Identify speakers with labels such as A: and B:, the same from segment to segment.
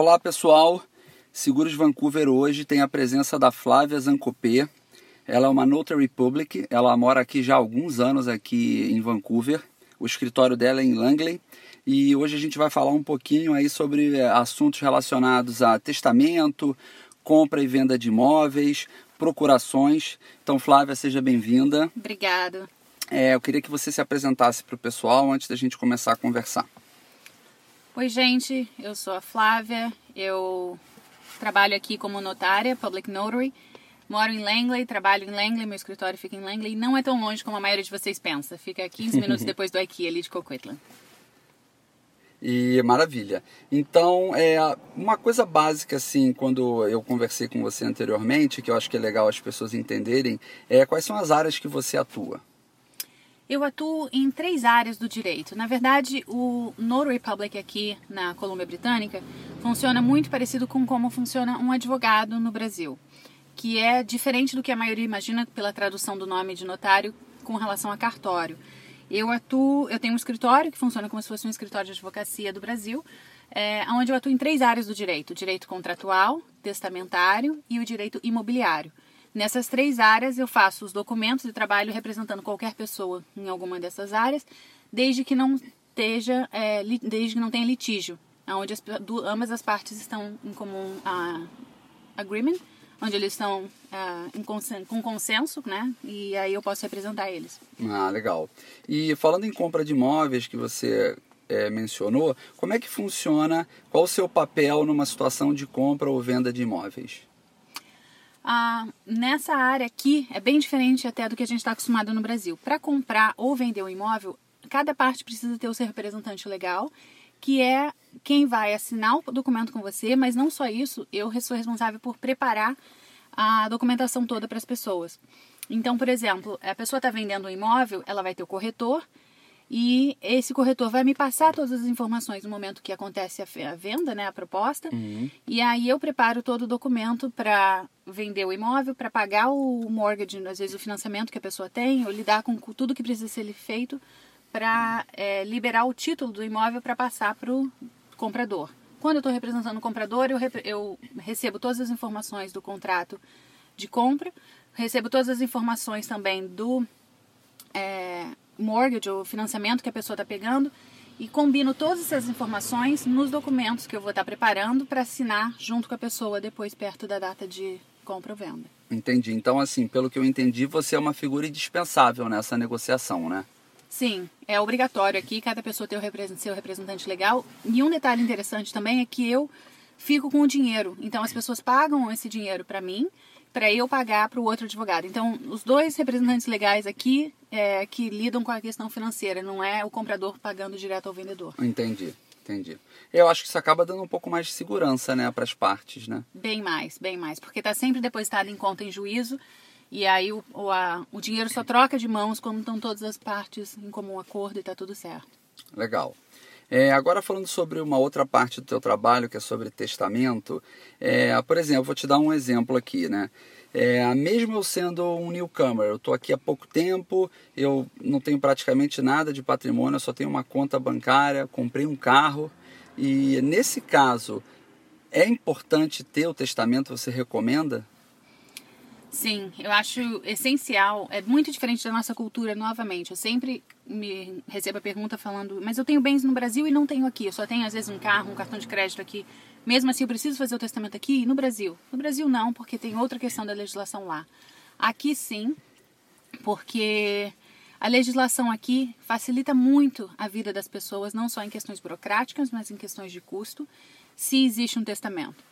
A: Olá pessoal, Seguros Vancouver hoje tem a presença da Flávia Zancopé. Ela é uma Notary Public, ela mora aqui já há alguns anos aqui em Vancouver. O escritório dela é em Langley e hoje a gente vai falar um pouquinho aí sobre eh, assuntos relacionados a testamento, compra e venda de imóveis, procurações. Então, Flávia, seja bem-vinda.
B: Obrigada.
A: É, eu queria que você se apresentasse para o pessoal antes da gente começar a conversar.
B: Oi, gente, eu sou a Flávia, eu trabalho aqui como notária, public notary, moro em Langley, trabalho em Langley, meu escritório fica em Langley, não é tão longe como a maioria de vocês pensa, fica 15 minutos depois do IKEA ali de Coquitlam.
A: E maravilha. Então, é uma coisa básica assim, quando eu conversei com você anteriormente, que eu acho que é legal as pessoas entenderem, é quais são as áreas que você atua.
B: Eu atuo em três áreas do direito. Na verdade, o Notary Public aqui na Colômbia Britânica funciona muito parecido com como funciona um advogado no Brasil, que é diferente do que a maioria imagina pela tradução do nome de notário com relação a cartório. Eu atuo, eu tenho um escritório que funciona como se fosse um escritório de advocacia do Brasil, é, onde eu atuo em três áreas do direito: o direito contratual, testamentário e o direito imobiliário. Nessas três áreas eu faço os documentos de trabalho representando qualquer pessoa em alguma dessas áreas, desde que não esteja, é, desde que não tenha litígio, onde as, do, ambas as partes estão em comum uh, agreement, onde eles estão uh, com consenso, né? E aí eu posso representar eles.
A: Ah, legal. E falando em compra de imóveis que você é, mencionou, como é que funciona? Qual o seu papel numa situação de compra ou venda de imóveis?
B: Nessa área aqui é bem diferente até do que a gente está acostumado no Brasil. Para comprar ou vender um imóvel, cada parte precisa ter o seu representante legal, que é quem vai assinar o documento com você, mas não só isso, eu sou responsável por preparar a documentação toda para as pessoas. Então, por exemplo, a pessoa está vendendo um imóvel, ela vai ter o corretor, e esse corretor vai me passar todas as informações no momento que acontece a venda, né, a proposta. Uhum. E aí eu preparo todo o documento para vender o imóvel, para pagar o mortgage, às vezes o financiamento que a pessoa tem, ou lidar com tudo que precisa ser feito para é, liberar o título do imóvel para passar para o comprador. Quando eu estou representando o comprador, eu, eu recebo todas as informações do contrato de compra, recebo todas as informações também do é, mortgage ou financiamento que a pessoa está pegando e combino todas essas informações nos documentos que eu vou estar tá preparando para assinar junto com a pessoa depois perto da data de compra ou venda.
A: Entendi. Então, assim, pelo que eu entendi, você é uma figura indispensável nessa negociação, né?
B: Sim, é obrigatório aqui cada pessoa ter o seu representante legal. E um detalhe interessante também é que eu fico com o dinheiro. Então as pessoas pagam esse dinheiro para mim para eu pagar para o outro advogado. Então, os dois representantes legais aqui é, que lidam com a questão financeira, não é o comprador pagando direto ao vendedor.
A: Entendi, entendi. Eu acho que isso acaba dando um pouco mais de segurança, né, para as partes, né?
B: Bem mais, bem mais, porque está sempre depositado em conta em juízo e aí o, o, a, o dinheiro só troca de mãos quando estão todas as partes em comum acordo e está tudo certo.
A: Legal. É, agora falando sobre uma outra parte do teu trabalho, que é sobre testamento, é, por exemplo, vou te dar um exemplo aqui, né? É, mesmo eu sendo um newcomer, eu estou aqui há pouco tempo, eu não tenho praticamente nada de patrimônio, eu só tenho uma conta bancária, comprei um carro e nesse caso é importante ter o testamento, você recomenda?
B: Sim, eu acho essencial. É muito diferente da nossa cultura, novamente. Eu sempre me recebo a pergunta falando, mas eu tenho bens no Brasil e não tenho aqui. Eu só tenho, às vezes, um carro, um cartão de crédito aqui. Mesmo assim, eu preciso fazer o testamento aqui no Brasil. No Brasil, não, porque tem outra questão da legislação lá. Aqui, sim, porque a legislação aqui facilita muito a vida das pessoas, não só em questões burocráticas, mas em questões de custo, se existe um testamento.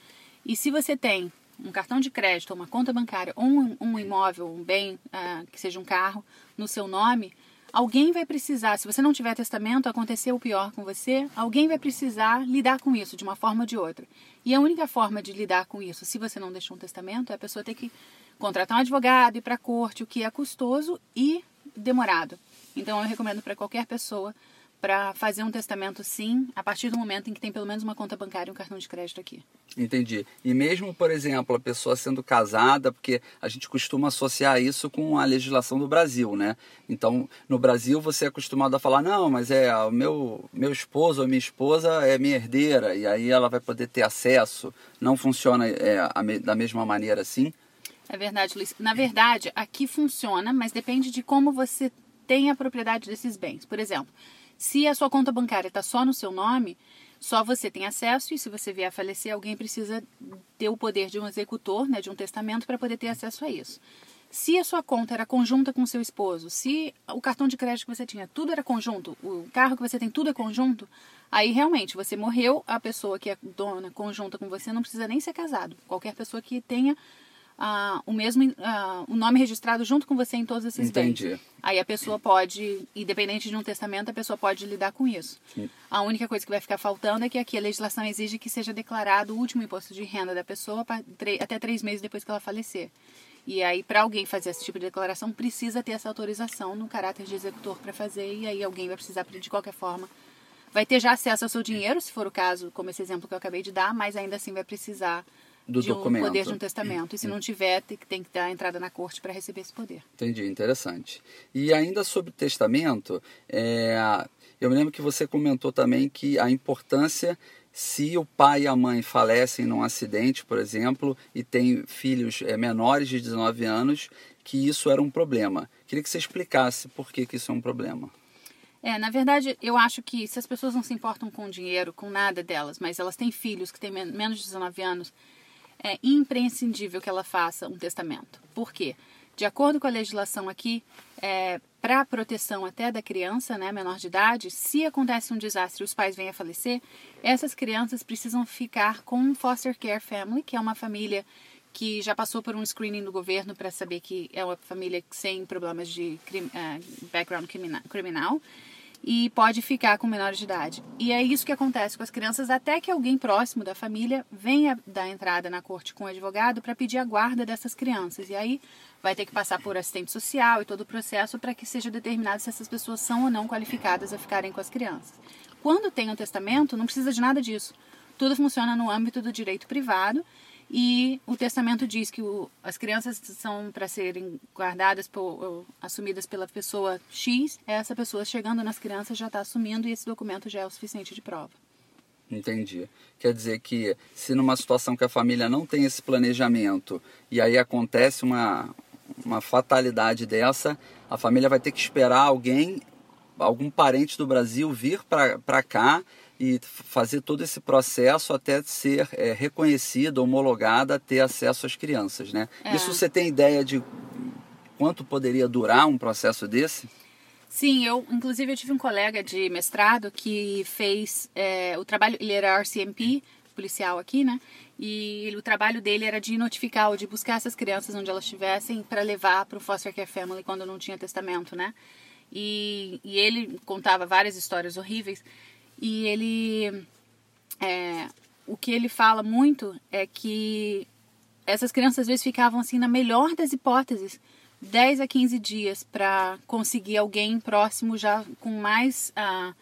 B: E se você tem um cartão de crédito, uma conta bancária, ou um, um imóvel, um bem, uh, que seja um carro, no seu nome, alguém vai precisar, se você não tiver testamento, aconteceu o pior com você, alguém vai precisar lidar com isso de uma forma ou de outra. E a única forma de lidar com isso, se você não deixou um testamento, é a pessoa ter que contratar um advogado, ir para a corte, o que é custoso e demorado. Então eu recomendo para qualquer pessoa para fazer um testamento sim, a partir do momento em que tem pelo menos uma conta bancária e um cartão de crédito aqui.
A: Entendi. E mesmo, por exemplo, a pessoa sendo casada, porque a gente costuma associar isso com a legislação do Brasil, né? Então, no Brasil você é acostumado a falar, não, mas é o meu, meu esposo ou minha esposa é minha herdeira, e aí ela vai poder ter acesso. Não funciona é, da mesma maneira assim?
B: É verdade, Luiz. Na verdade, aqui funciona, mas depende de como você tem a propriedade desses bens. Por exemplo, se a sua conta bancária está só no seu nome, só você tem acesso e se você vier a falecer, alguém precisa ter o poder de um executor, né, de um testamento para poder ter acesso a isso. Se a sua conta era conjunta com seu esposo, se o cartão de crédito que você tinha, tudo era conjunto, o carro que você tem, tudo é conjunto, aí realmente você morreu, a pessoa que é dona conjunta com você não precisa nem ser casado. Qualquer pessoa que tenha ah, o mesmo ah, o nome registrado junto com você em todos esses
A: Entendi.
B: bens. Aí a pessoa pode, independente de um testamento, a pessoa pode lidar com isso.
A: Sim.
B: A única coisa que vai ficar faltando é que aqui a legislação exige que seja declarado o último imposto de renda da pessoa até três meses depois que ela falecer. E aí, para alguém fazer esse tipo de declaração, precisa ter essa autorização no caráter de executor para fazer, e aí alguém vai precisar, de qualquer forma, vai ter já acesso ao seu dinheiro, se for o caso, como esse exemplo que eu acabei de dar, mas ainda assim vai precisar
A: do
B: de
A: documento.
B: um poder de um testamento. E se não tiver, tem, tem que dar entrada na corte para receber esse poder.
A: Entendi, interessante. E ainda sobre testamento, é, eu me lembro que você comentou também que a importância se o pai e a mãe falecem num acidente, por exemplo, e tem filhos é, menores de 19 anos, que isso era um problema. Queria que você explicasse por que, que isso é um problema.
B: É, na verdade, eu acho que se as pessoas não se importam com dinheiro, com nada delas, mas elas têm filhos que têm menos de 19 anos, é imprescindível que ela faça um testamento. Por quê? De acordo com a legislação aqui, é, para proteção até da criança, né, menor de idade, se acontece um desastre e os pais vêm a falecer, essas crianças precisam ficar com um foster care family, que é uma família que já passou por um screening do governo para saber que é uma família sem problemas de crime, uh, background criminal e pode ficar com menores de idade. E é isso que acontece com as crianças até que alguém próximo da família venha dar entrada na corte com o advogado para pedir a guarda dessas crianças. E aí vai ter que passar por assistente social e todo o processo para que seja determinado se essas pessoas são ou não qualificadas a ficarem com as crianças. Quando tem um testamento, não precisa de nada disso. Tudo funciona no âmbito do direito privado e o testamento diz que o, as crianças são para serem guardadas, por, assumidas pela pessoa X. Essa pessoa chegando nas crianças já está assumindo e esse documento já é o suficiente de prova.
A: Entendi. Quer dizer que se numa situação que a família não tem esse planejamento e aí acontece uma, uma fatalidade dessa, a família vai ter que esperar alguém, algum parente do Brasil vir para cá e fazer todo esse processo até ser é, reconhecida, homologada, ter acesso às crianças, né? É. Isso você tem ideia de quanto poderia durar um processo desse?
B: Sim, eu inclusive eu tive um colega de mestrado que fez é, o trabalho, ele era RCMP, policial aqui, né? E o trabalho dele era de notificar ou de buscar essas crianças onde elas estivessem para levar para o foster care family quando não tinha testamento, né? E, e ele contava várias histórias horríveis e ele. É, o que ele fala muito é que essas crianças às vezes ficavam assim, na melhor das hipóteses, 10 a 15 dias para conseguir alguém próximo já com mais. Uh,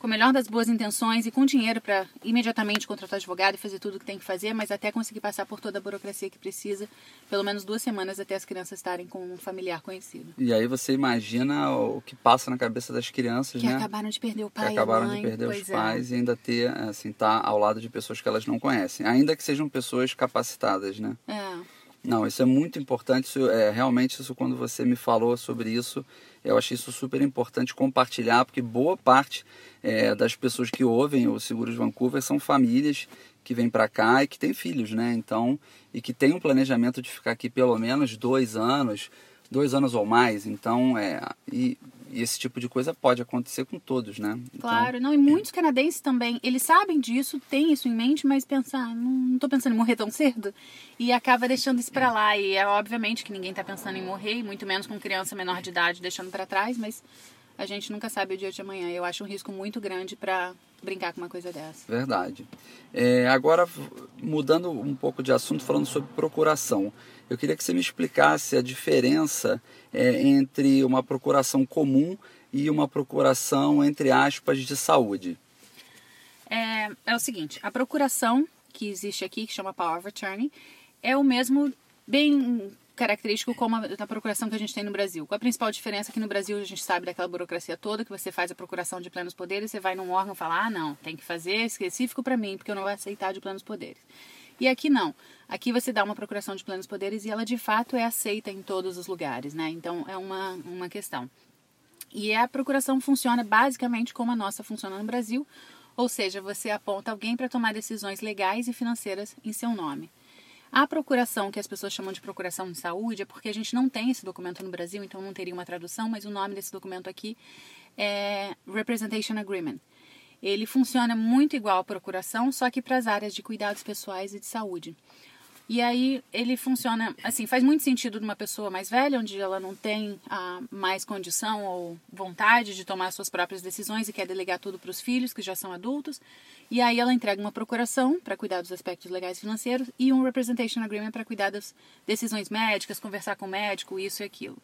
B: com a melhor das boas intenções e com dinheiro para imediatamente contratar advogado e fazer tudo o que tem que fazer, mas até conseguir passar por toda a burocracia que precisa, pelo menos duas semanas até as crianças estarem com um familiar conhecido.
A: E aí você imagina o que passa na cabeça das crianças,
B: que
A: né?
B: Que acabaram de perder o pai
A: que acabaram
B: mãe,
A: de perder os
B: é.
A: pais e ainda ter, assim, tá ao lado de pessoas que elas não conhecem, ainda que sejam pessoas capacitadas, né?
B: É.
A: Não, isso é muito importante. Isso, é, realmente, isso quando você me falou sobre isso, eu achei isso super importante compartilhar, porque boa parte é, das pessoas que ouvem o Seguros Vancouver são famílias que vêm para cá e que têm filhos, né? Então, e que tem um planejamento de ficar aqui pelo menos dois anos, dois anos ou mais. Então, é, e e esse tipo de coisa pode acontecer com todos, né?
B: Então... Claro, não, e muitos canadenses também, eles sabem disso, têm isso em mente, mas pensar, ah, não estou pensando em morrer tão cedo, e acaba deixando isso para lá. E é obviamente que ninguém está pensando em morrer, e muito menos com criança menor de idade deixando para trás, mas a gente nunca sabe o dia de amanhã. Eu acho um risco muito grande para brincar com uma coisa dessa.
A: Verdade. É, agora, mudando um pouco de assunto, falando sobre procuração. Eu queria que você me explicasse a diferença é, entre uma procuração comum e uma procuração, entre aspas, de saúde.
B: É, é o seguinte, a procuração que existe aqui, que chama Power of Attorney, é o mesmo, bem característico como a, procuração que a gente tem no Brasil. A principal diferença? Que no Brasil a gente sabe daquela burocracia toda, que você faz a procuração de plenos poderes, você vai num órgão e fala, ah, não, tem que fazer específico para mim, porque eu não vou aceitar de plenos poderes. E aqui não. Aqui você dá uma procuração de plenos poderes e ela de fato é aceita em todos os lugares, né? Então é uma, uma questão. E a procuração funciona basicamente como a nossa funciona no Brasil, ou seja, você aponta alguém para tomar decisões legais e financeiras em seu nome. A procuração, que as pessoas chamam de procuração de saúde, é porque a gente não tem esse documento no Brasil, então não teria uma tradução, mas o nome desse documento aqui é Representation Agreement. Ele funciona muito igual à procuração, só que para as áreas de cuidados pessoais e de saúde. E aí ele funciona assim, faz muito sentido numa pessoa mais velha, onde ela não tem ah, mais condição ou vontade de tomar suas próprias decisões e quer delegar tudo para os filhos, que já são adultos. E aí ela entrega uma procuração para cuidar dos aspectos legais e financeiros e um representation agreement para cuidar das decisões médicas, conversar com o médico, isso e aquilo.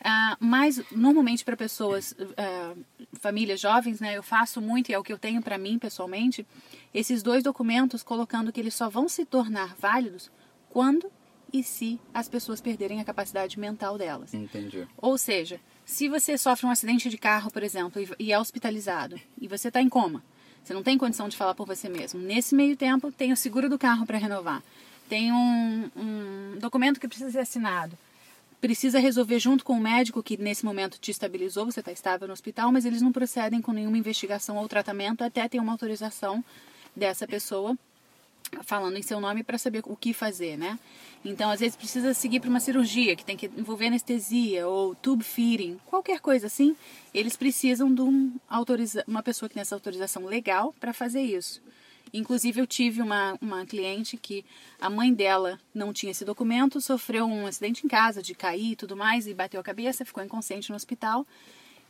B: Uh, mas normalmente para pessoas, uh, famílias jovens, né, eu faço muito e é o que eu tenho para mim pessoalmente, esses dois documentos colocando que eles só vão se tornar válidos quando e se as pessoas perderem a capacidade mental delas.
A: Entendi.
B: Ou seja, se você sofre um acidente de carro, por exemplo, e é hospitalizado e você está em coma, você não tem condição de falar por você mesmo. Nesse meio tempo, tem o seguro do carro para renovar, tem um, um documento que precisa ser assinado precisa resolver junto com o médico que nesse momento te estabilizou, você está estável no hospital, mas eles não procedem com nenhuma investigação ou tratamento até ter uma autorização dessa pessoa falando em seu nome para saber o que fazer, né? Então, às vezes precisa seguir para uma cirurgia que tem que envolver anestesia ou tube feeding, qualquer coisa assim, eles precisam de um autoriza uma pessoa que tem essa autorização legal para fazer isso. Inclusive, eu tive uma, uma cliente que a mãe dela não tinha esse documento, sofreu um acidente em casa, de cair e tudo mais, e bateu a cabeça, ficou inconsciente no hospital.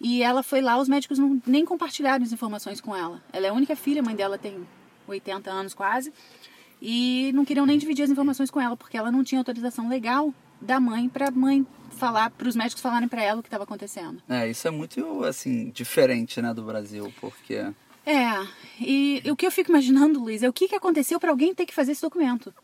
B: E ela foi lá, os médicos não, nem compartilharam as informações com ela. Ela é a única filha, a mãe dela tem 80 anos quase, e não queriam nem dividir as informações com ela, porque ela não tinha autorização legal da mãe para mãe falar, para os médicos falarem para ela o que estava acontecendo.
A: É, isso é muito, assim, diferente, né, do Brasil, porque...
B: É, e o que eu fico imaginando, Luiz, é o que, que aconteceu para alguém ter que fazer esse documento.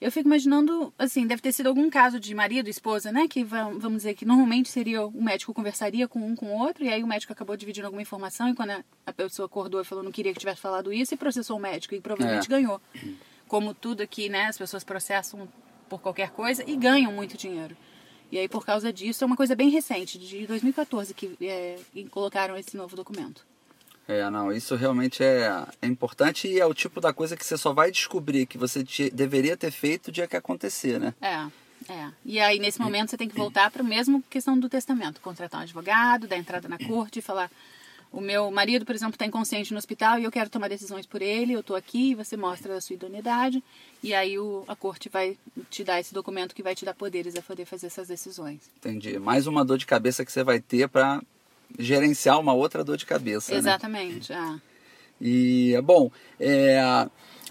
B: Eu fico imaginando, assim, deve ter sido algum caso de marido, esposa, né? Que vamos dizer que normalmente seria o médico conversaria com um com o outro, e aí o médico acabou dividindo alguma informação, e quando a, pessoa acordou e falou não queria que tivesse falado isso, e processou o médico, e provavelmente é. ganhou. Como tudo aqui, né? As pessoas processam por qualquer coisa e ganham muito dinheiro. E aí, por causa disso, é uma coisa bem recente, de 2014, que é, colocaram esse novo documento.
A: É, não, isso realmente é, é importante e é o tipo da coisa que você só vai descobrir que você te, deveria ter feito o dia que acontecer, né?
B: É, é. E aí, nesse momento, você tem que voltar para a mesma questão do testamento. Contratar um advogado, dar entrada na corte e falar... O meu marido, por exemplo, está inconsciente no hospital e eu quero tomar decisões por ele. Eu estou aqui, você mostra a sua idoneidade e aí o, a corte vai te dar esse documento que vai te dar poderes a poder fazer essas decisões.
A: Entendi. Mais uma dor de cabeça que você vai ter para gerenciar uma outra dor de cabeça.
B: Né? Exatamente. Né? Ah.
A: E, bom, é,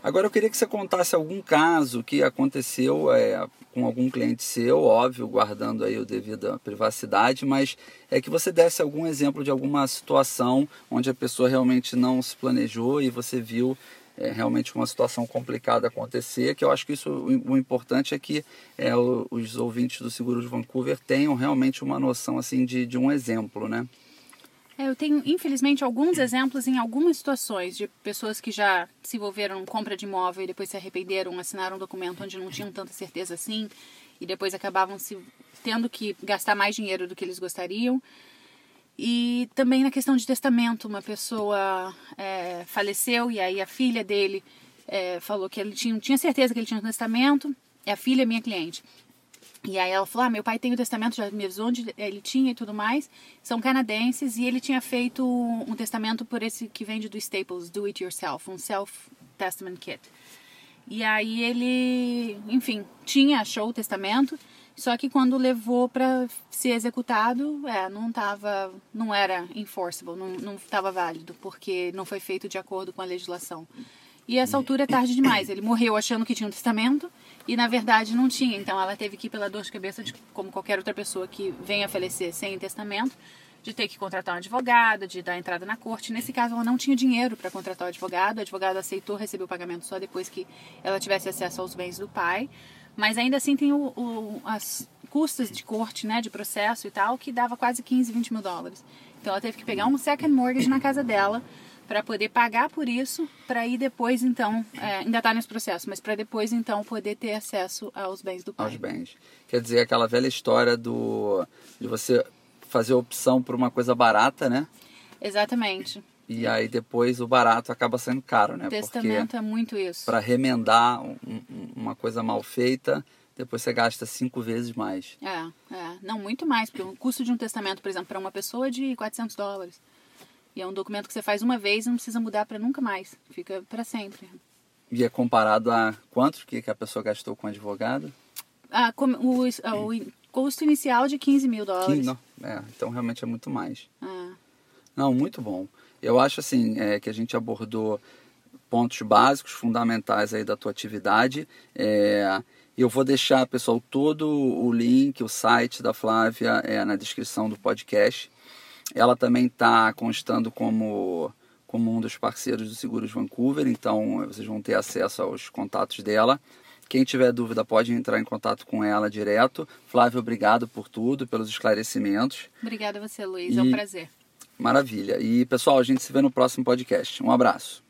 A: agora eu queria que você contasse algum caso que aconteceu é, com algum cliente seu, óbvio, guardando aí o devido à privacidade, mas é que você desse algum exemplo de alguma situação onde a pessoa realmente não se planejou e você viu é, realmente uma situação complicada acontecer, que eu acho que isso o, o importante é que é, o, os ouvintes do Seguro de Vancouver tenham realmente uma noção assim de, de um exemplo, né?
B: É, eu tenho, infelizmente, alguns exemplos em algumas situações de pessoas que já se envolveram em compra de imóvel e depois se arrependeram, assinaram um documento onde não tinham tanta certeza assim e depois acabavam se tendo que gastar mais dinheiro do que eles gostariam. E também na questão de testamento, uma pessoa é, faleceu e aí a filha dele é, falou que ele tinha, tinha certeza que ele tinha um testamento, é a filha minha cliente. E aí ela falou: ah, meu pai tem o testamento, já me avisou onde ele tinha e tudo mais. São canadenses e ele tinha feito um testamento por esse que vende do Staples, Do It Yourself, um Self-Testament Kit. E aí ele, enfim, tinha, achou o testamento, só que quando levou para ser executado, é, não tava, não era enforceable, não estava válido, porque não foi feito de acordo com a legislação. E essa altura é tarde demais. Ele morreu achando que tinha um testamento e na verdade não tinha. Então ela teve que ir pela dor de cabeça de como qualquer outra pessoa que venha a falecer sem testamento, de ter que contratar um advogado, de dar entrada na corte. Nesse caso ela não tinha dinheiro para contratar o advogado. O advogado aceitou receber o pagamento só depois que ela tivesse acesso aos bens do pai. Mas ainda assim tem o, o, as custas de corte, né, de processo e tal, que dava quase 15, 20 mil dólares. Então ela teve que pegar um second mortgage na casa dela para poder pagar por isso, para ir depois então, é, ainda está nesse processo, mas para depois então poder ter acesso aos bens do pai.
A: Aos bens. Quer dizer, aquela velha história do de você fazer opção por uma coisa barata, né?
B: Exatamente.
A: E aí depois o barato acaba sendo caro, né?
B: Testamento Porque é muito isso.
A: Para remendar um, uma coisa mal feita, depois você gasta cinco vezes mais.
B: É, é. Não, muito mais. Porque o custo de um testamento, por exemplo, para uma pessoa é de 400 dólares. E é um documento que você faz uma vez e não precisa mudar para nunca mais. Fica para sempre.
A: E é comparado a quanto que a pessoa gastou com advogado?
B: Ah, o, o, custo inicial de 15 mil dólares.
A: Não, é, então realmente é muito mais. Ah. Não, muito bom. Eu acho assim é, que a gente abordou pontos básicos, fundamentais aí da tua atividade. É, eu vou deixar, pessoal, todo o link, o site da Flávia é, na descrição do podcast. Ela também está constando como, como um dos parceiros do Seguros Vancouver, então vocês vão ter acesso aos contatos dela. Quem tiver dúvida pode entrar em contato com ela direto. Flávia, obrigado por tudo, pelos esclarecimentos.
B: Obrigada a você, Luiz. E... É um prazer.
A: Maravilha. E pessoal, a gente se vê no próximo podcast. Um abraço.